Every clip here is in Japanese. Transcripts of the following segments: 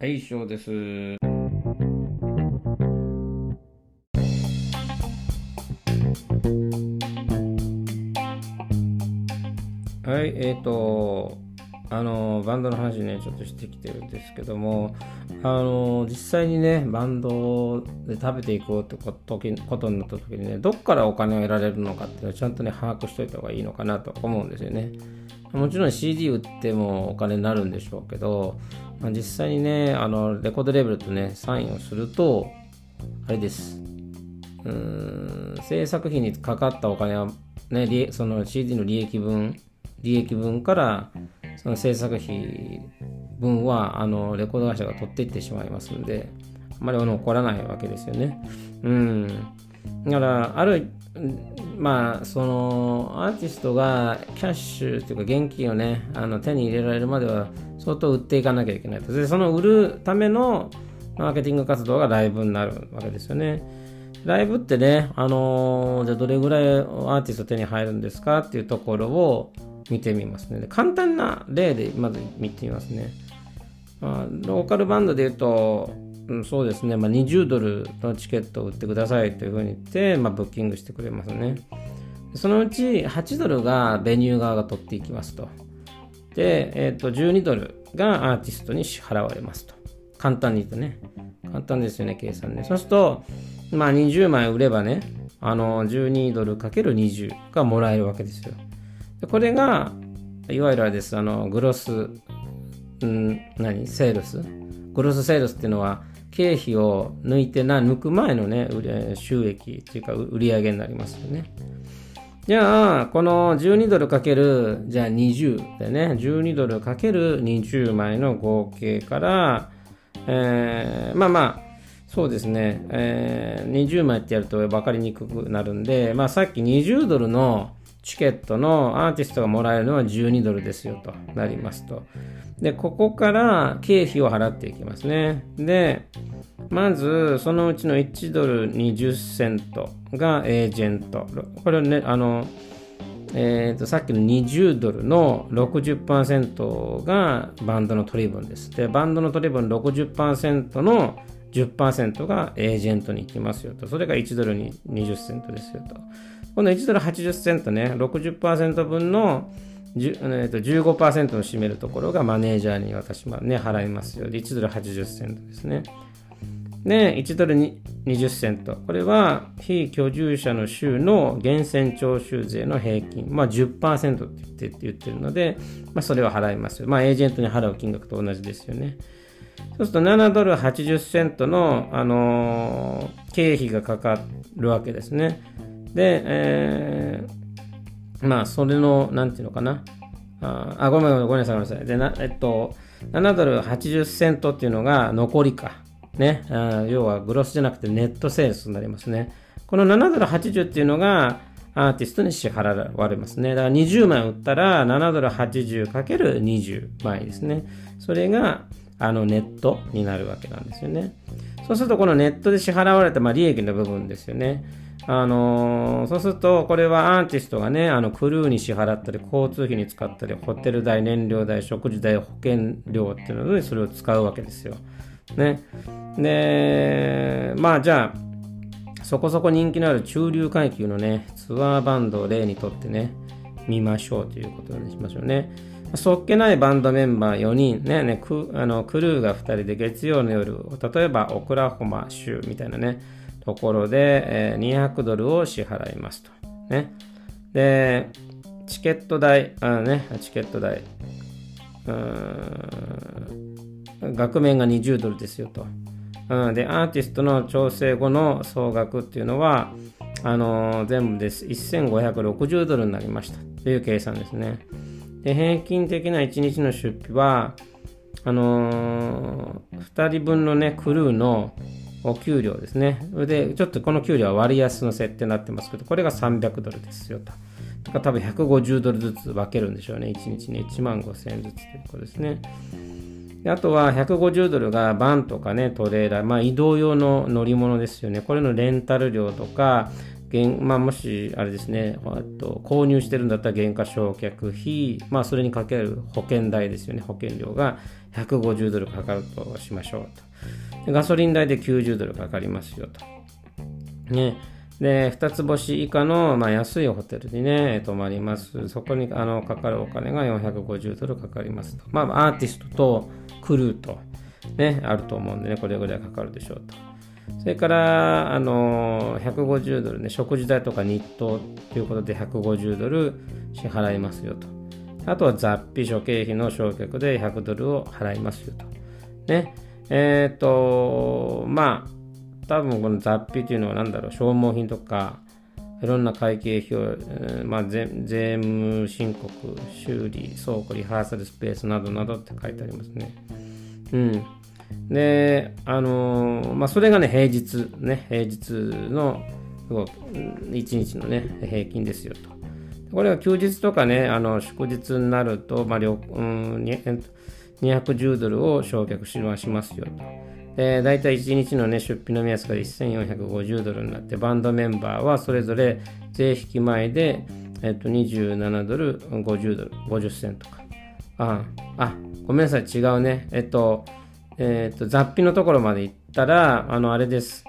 はい、以上です。はい、えっ、ー、と、あの、バンドの話ね、ちょっとしてきてるんですけども、あの、実際にね、バンドで食べていこうってことことになった時にね、どっからお金を得られるのかっていうのをちゃんとね、把握しといた方がいいのかなと思うんですよね。もちろん CD 売ってもお金になるんでしょうけど、まあ、実際にね、あの、レコードレベルとね、サインをすると、あれです。うん、制作費にかかったお金は、ね、その CD の利益分、利益分からその制作費分はあのレコード会社が取っていってしまいますのであまり残らないわけですよね。うん。だからあるまあそのアーティストがキャッシュというか現金をねあの手に入れられるまでは相当売っていかなきゃいけないとでその売るためのマーケティング活動がライブになるわけですよね。ライブってね、あのー、じゃあどれぐらいアーティスト手に入るんですかっていうところを見てみますね。簡単な例でまず見てみますね。まあ、ローカルバンドで言うと、うん、そうですね、まあ、20ドルのチケットを売ってくださいというふうに言って、まあ、ブッキングしてくれますね。そのうち8ドルがベニュー側が取っていきますと。で、え、ー、と、12ドルがアーティストに支払われますと。簡単に言うとね。簡単ですよね、計算ね。そうすると、まあ20枚売ればね、あの、12ドル ×20 がもらえるわけですよ。これが、いわゆるあれです、あの、グロス、ん何？セールス？グロスセールスっていうのは、経費を抜いてな、抜く前のね、収益っていうか、売り上げになりますよね。じゃあ、この12ドルかける、じゃあ20でね、12ドルかける20枚の合計から、えー、まあまあ、そうですね、えー、20枚ってやると分かりにくくなるんで、まあさっき20ドルのチケットのアーティストがもらえるのは12ドルですよとなりますと。で、ここから経費を払っていきますね。で、まず、そのうちの1ドル20セントがエージェント。これね、あの、えーと、さっきの20ドルの60%がバンドの取り分です。で、バンドの取り分60%の10%がエージェントに行きますよと。それが1ドルに20セントですよと。この1ドル80セントね、60%分のえー、と15%を占めるところがマネージャーに私はね、払いますよ。1ドル80セントですね。で、1ドル20セント。これは非居住者の州の源泉徴収税の平均、まあ10%って言って言ってるので、まあそれは払いますよ。まあエージェントに払う金額と同じですよね。そうすると7ドル80セントの、あのー、経費がかかるわけですね。で、えー、まあそれの、なんていうのかな。あ、あごめんごめんなさい、ごめんなさい。で、なえっと、7ドル80セントっていうのが残りか。ね、あ要はグロスじゃなくてネットセールスになりますね。この7ドル80っていうのがアーティストに支払われますね。だから20枚売ったら7ドル 80×20 枚ですね。それがあのネットになるわけなんですよね。そうするとこのネットで支払われたまあ利益の部分ですよね。あのー、そうすると、これはアーティストがね、あの、クルーに支払ったり、交通費に使ったり、ホテル代、燃料代、食事代、保険料っていうので、それを使うわけですよ。ね。で、まあじゃあ、そこそこ人気のある中流階級のね、ツアーバンドを例にとってね、見ましょうということにしましょうね。そっけないバンドメンバー4人ね、ねクあのクルーが2人で月曜の夜、例えばオクラホマ州みたいなね、ところで、えー、200ドルを支払いますと。ね。で、チケット代、あね、チケット代。額面が20ドルですよと。うん、で、アーティストの調整後の総額っていうのは、あのー、全部です。1560ドルになりましたという計算ですね。で、平均的な1日の出費は、あのー、2人分のね、クルーのお給料ですね。で、ちょっとこの給料は割安の設定になってますけど、これが300ドルですよと。とか多分150ドルずつ分けるんでしょうね。1日に、1万5000円ずつということですね。あとは150ドルがバンとかね、トレーラー、まあ移動用の乗り物ですよね。これのレンタル料とか、まあ、もし、あれですね、と購入してるんだったら原価償却費、まあ、それにかける保険代ですよね、保険料が150ドルかかるとしましょうと。ガソリン代で90ドルかかりますよと。ね。で、2つ星以下の、まあ、安いホテルにね、泊まります。そこにあのかかるお金が450ドルかかりますと。まあ、アーティストとクルーと、ね、あると思うんでね、これぐらいかかるでしょうと。それから、あの、150ドルね、食事代とか日当ということで150ドル支払いますよと。あとは雑費諸経費の償却で100ドルを払いますよと。ね。えっ、ー、と、まあ、多分この雑費というのは何だろう、消耗品とか、いろんな会計費用、えー、まあ、税務申告、修理、倉庫、リハーサルスペースなどなどって書いてありますね。うん。で、あのー、まあ、それがね、平日、ね、平日の1日のね、平均ですよと。これは休日とかね、あの祝日になると、まあ、うん、210ドルを償却しますよと。で、大体1日のね、出費の目安が1450ドルになって、バンドメンバーはそれぞれ税引き前で、えっと、27ドル、50ドル、50セントか。あ、あ、ごめんなさい、違うね。えっと、えっと、雑費のところまで行ったら、あの、あれです。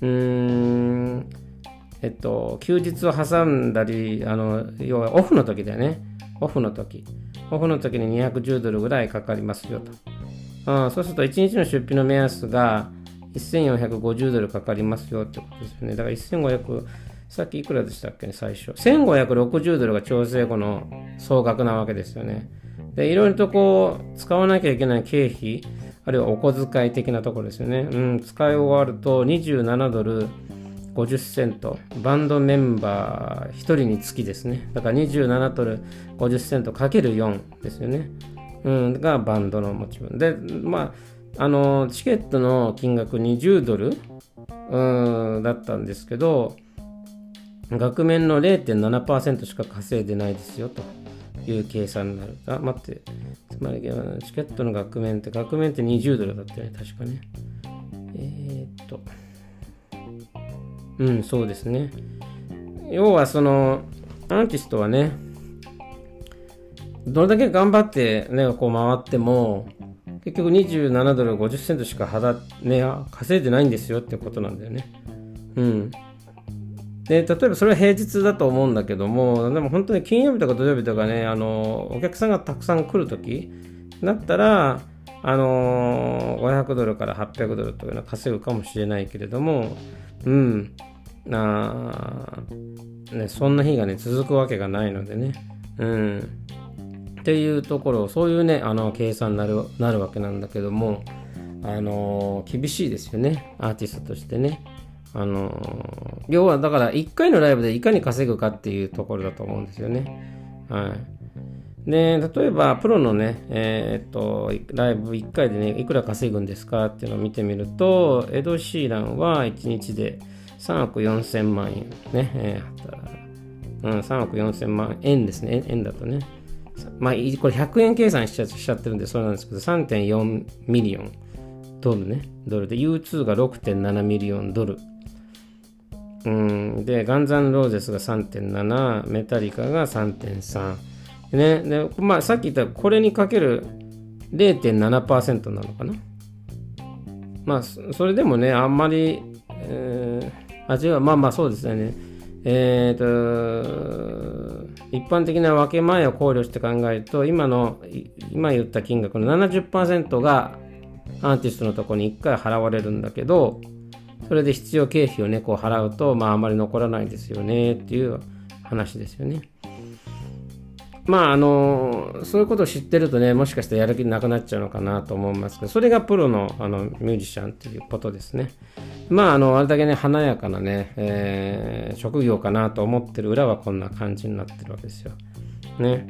うーん、えっと、休日を挟んだり、あの、要はオフの時だよね。オフの時。オフの時に210ドルぐらいかかりますよと。うん、そうすると1日の出費の目安が1450ドルかかりますよってことですよね。だから1500、さっきいくらでしたっけね、最初。1560ドルが調整後の総額なわけですよね。で、いろいろとこう、使わなきゃいけない経費、あるいはお小遣い的なところですよね。うん、使い終わると27ドル50セント。バンドメンバー1人につきですね。だから27ドル50セントかける4ですよね。うん、がバンドの持ち分。で、まあ、あの、チケットの金額20ドル、うん、だったんですけど、額面の0.7%しか稼いでないですよという計算になる。あ、待って。つまり、チケットの額面って、額面って20ドルだったよね、確かね。えー、っと。うん、そうですね。要は、その、アーティストはね、どれだけ頑張ってね、こう回っても、結局27ドル50セントしか肌、ね、稼いでないんですよってことなんだよね。うん。で、例えばそれは平日だと思うんだけども、でも本当に金曜日とか土曜日とかね、あの、お客さんがたくさん来るときだったら、あの500ドルから800ドルというのは稼ぐかもしれないけれども、うん、あね、そんな日がね、続くわけがないのでね、うん。っていうところそういうねあの計算になるなるわけなんだけどもあの厳しいですよねアーティストとしてねあの要はだから1回のライブでいかに稼ぐかっていうところだと思うんですよね。はい。で例えばプロのねえー、っとライブ1回でねいくら稼ぐんですかっていうのを見てみるとエド・シーランは1日で3億4000万円ね、えー、うん、3億4千万円ですね。円だとね。まあ、これ100円計算しちゃしちゃってるんでそうなんですけど、3.4ミリオンドルね、ドルで、U2 が6.7ミリオンドル。うん、で、ガンザンローゼスが3.7、メタリカが3.3。ね、で、まあ、さっき言ったこれにかける0.7%なのかな？まあ、それでもね、あんまり、えー、あ、違う、まあまあそうですよね。えーと、一般的な分け前を考慮して考えると、今の、今言った金額の70%がアーティストのとこに1回払われるんだけど、それで必要経費をね、こう払うと、まああまり残らないですよねっていう話ですよね。まああの、そういうことを知ってるとね、もしかしたらやる気なくなっちゃうのかなと思いますけど、それがプロのあのミュージシャンっていうことですね。まあ、あの、あれだけね、華やかなね、えー、職業かなと思ってる裏はこんな感じになってるわけですよ。ね。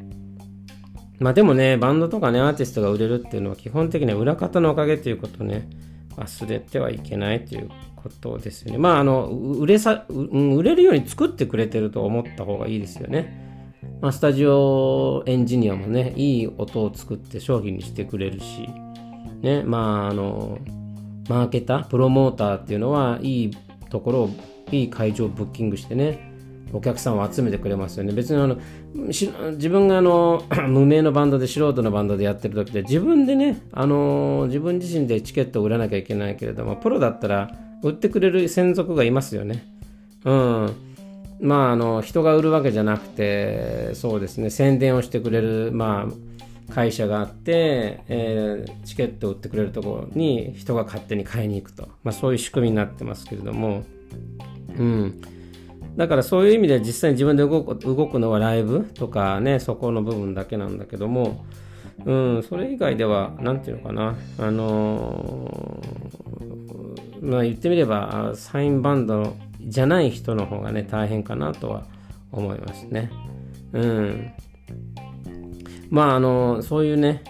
まあでもね、バンドとかね、アーティストが売れるっていうのは基本的には裏方のおかげっていうことね、忘れてはいけないということですよね。まあ、あの、売れさ、売れるように作ってくれてると思った方がいいですよね。まあ、スタジオエンジニアもね、いい音を作って商品にしてくれるし、ね、まあ、あの、マーケター、プロモーターっていうのは、いいところを、いい会場をブッキングしてね、お客さんを集めてくれますよね。別にあの自分があの 無名のバンドで素人のバンドでやってる時で自分でね、あの自分自身でチケットを売らなきゃいけないけれども、プロだったら売ってくれる専属がいますよね。うん。まあ、あの人が売るわけじゃなくて、そうですね、宣伝をしてくれる、まあ、会社があって、えー、チケットを売ってくれるところに人が勝手に買いに行くと、まあ、そういう仕組みになってますけれども、うん。だからそういう意味で実際に自分で動く動くのはライブとかね、そこの部分だけなんだけども、うん、それ以外では、なんていうのかな、あのー、まあ言ってみれば、サインバンドじゃない人の方がね、大変かなとは思いますね。うん。まあ、あの、そういうね、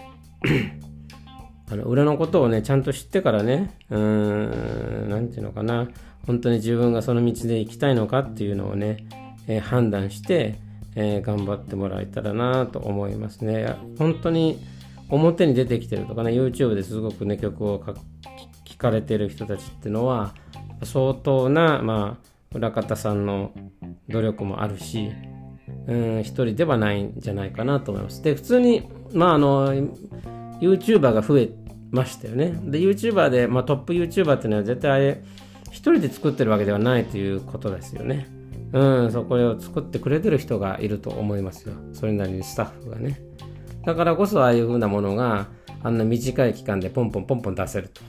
あの裏のことをね、ちゃんと知ってからね、うん、なんていうのかな、本当に自分がその道で行きたいのかっていうのをね、えー、判断して、えー、頑張ってもらえたらなと思いますね。本当に表に出てきてるとかね、YouTube ですごくね、曲を聴かれてる人たちっていうのは、相当な、まあ、裏方さんの努力もあるし、うん、一人ではないんじゃないかなと思います。で、普通に、まあ、あの、YouTuber が増えましたよね。で、YouTuber で、まあ、トップ YouTuber っていうのは絶対一人で作ってるわけではないということですよね。うん、そこを作ってくれてる人がいると思いますよ。それなりにスタッフがね。だからこそああいう風なものがあんな短い期間でポンポンポンポン出せると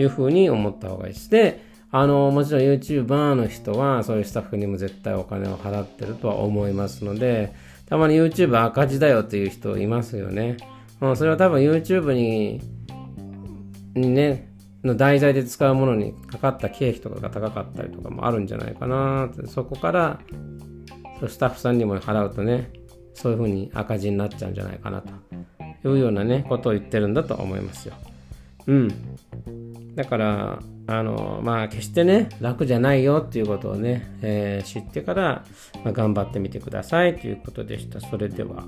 いう風に思った方がいいし。で、あの、もちろん YouTuber の人はそういうスタッフにも絶対お金を払ってるとは思いますので、たまに YouTube 赤字だよっていう人いますよね。うん、それは多分 YouTube に、にね、の題材で使うものにかかった経費とかが高かったりとかもあるんじゃないかなそこからスタッフさんにも払うとねそういうふうに赤字になっちゃうんじゃないかなというようなねことを言ってるんだと思いますよ。うん。だからあのまあ決してね楽じゃないよっていうことをね、えー、知ってから、まあ、頑張ってみてくださいということでした。それでは。